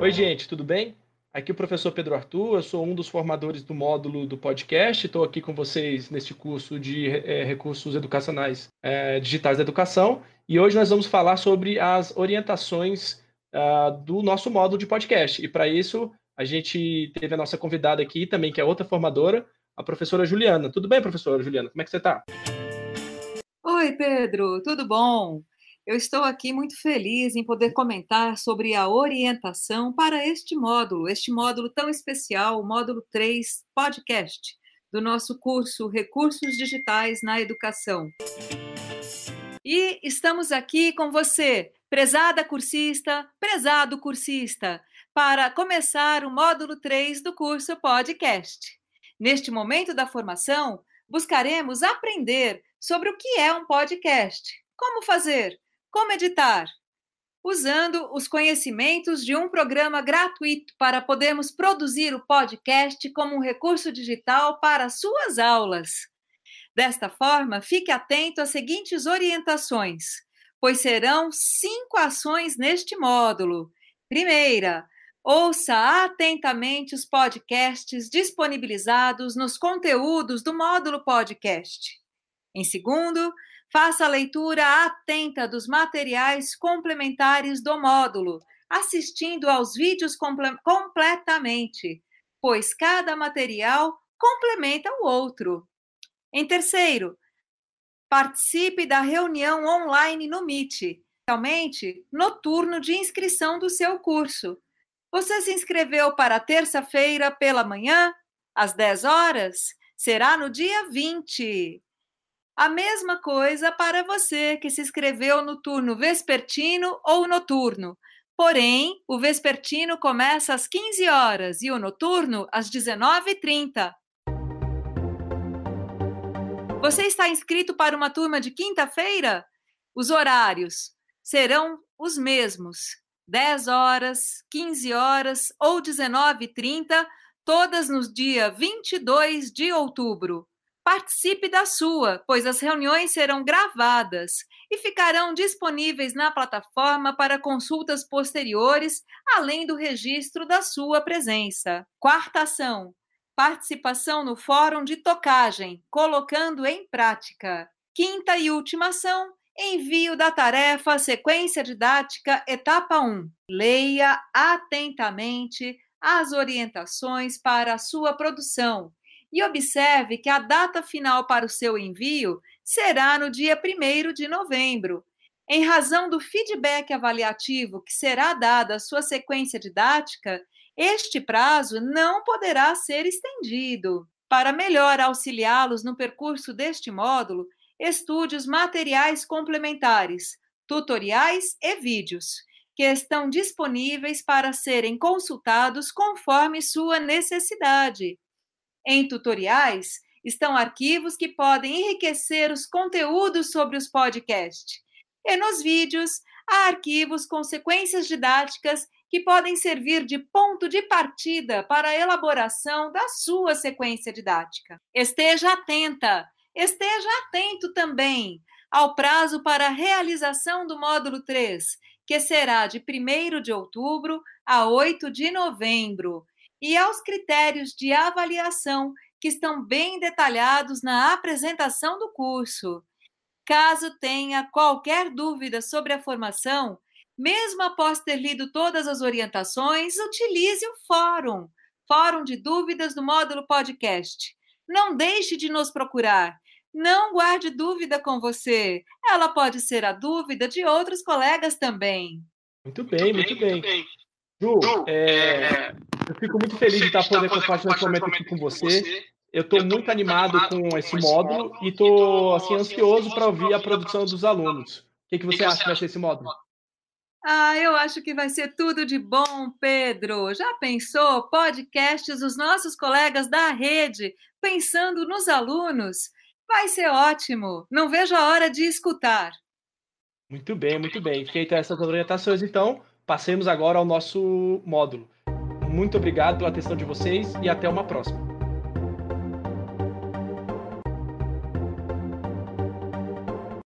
Oi, gente, tudo bem? Aqui é o professor Pedro Arthur, eu sou um dos formadores do módulo do podcast. Estou aqui com vocês neste curso de é, recursos educacionais é, digitais da educação. E hoje nós vamos falar sobre as orientações uh, do nosso módulo de podcast. E para isso, a gente teve a nossa convidada aqui também, que é outra formadora, a professora Juliana. Tudo bem, professora Juliana? Como é que você está? Oi, Pedro, tudo bom? Eu estou aqui muito feliz em poder comentar sobre a orientação para este módulo, este módulo tão especial, o módulo 3 podcast, do nosso curso Recursos Digitais na Educação. E estamos aqui com você, prezada cursista, prezado cursista, para começar o módulo 3 do curso podcast. Neste momento da formação, buscaremos aprender sobre o que é um podcast, como fazer, como editar? Usando os conhecimentos de um programa gratuito para podermos produzir o podcast como um recurso digital para suas aulas. Desta forma, fique atento às seguintes orientações, pois serão cinco ações neste módulo. Primeira, ouça atentamente os podcasts disponibilizados nos conteúdos do módulo podcast. Em segundo, Faça a leitura atenta dos materiais complementares do módulo, assistindo aos vídeos comple completamente, pois cada material complementa o outro. Em terceiro, participe da reunião online no Meet, realmente no turno de inscrição do seu curso. Você se inscreveu para terça-feira pela manhã, às 10 horas? Será no dia 20. A mesma coisa para você que se inscreveu no turno vespertino ou noturno. Porém, o vespertino começa às 15 horas e o noturno às 19h30. Você está inscrito para uma turma de quinta-feira? Os horários serão os mesmos: 10 horas, 15 horas ou 19h30, todas no dia 22 de outubro. Participe da sua, pois as reuniões serão gravadas e ficarão disponíveis na plataforma para consultas posteriores, além do registro da sua presença. Quarta ação: participação no fórum de tocagem, colocando em prática. Quinta e última ação: envio da tarefa sequência didática etapa 1. Leia atentamente as orientações para a sua produção e observe que a data final para o seu envio será no dia 1 de novembro. Em razão do feedback avaliativo que será dado à sua sequência didática, este prazo não poderá ser estendido. Para melhor auxiliá-los no percurso deste módulo, estude os materiais complementares, tutoriais e vídeos, que estão disponíveis para serem consultados conforme sua necessidade. Em tutoriais estão arquivos que podem enriquecer os conteúdos sobre os podcasts. E nos vídeos há arquivos com sequências didáticas que podem servir de ponto de partida para a elaboração da sua sequência didática. Esteja atenta, esteja atento também ao prazo para a realização do módulo 3, que será de 1 de outubro a 8 de novembro e aos critérios de avaliação que estão bem detalhados na apresentação do curso. Caso tenha qualquer dúvida sobre a formação, mesmo após ter lido todas as orientações, utilize o fórum, Fórum de Dúvidas do módulo podcast. Não deixe de nos procurar. Não guarde dúvida com você. Ela pode ser a dúvida de outros colegas também. Muito bem, muito bem. Muito bem. Ju, é, eu fico muito feliz de estar podendo compartilhar esse momento aqui com você. Eu estou muito animado com esse módulo e estou assim, ansioso para ouvir a produção dos alunos. O que, que você acha que vai ser esse módulo? Ah, eu acho que vai ser tudo de bom, Pedro. Já pensou podcasts dos nossos colegas da rede, pensando nos alunos? Vai ser ótimo. Não vejo a hora de escutar. Muito bem, muito bem. Feitas essas orientações, então, passemos agora ao nosso módulo. Muito obrigado pela atenção de vocês e até uma próxima.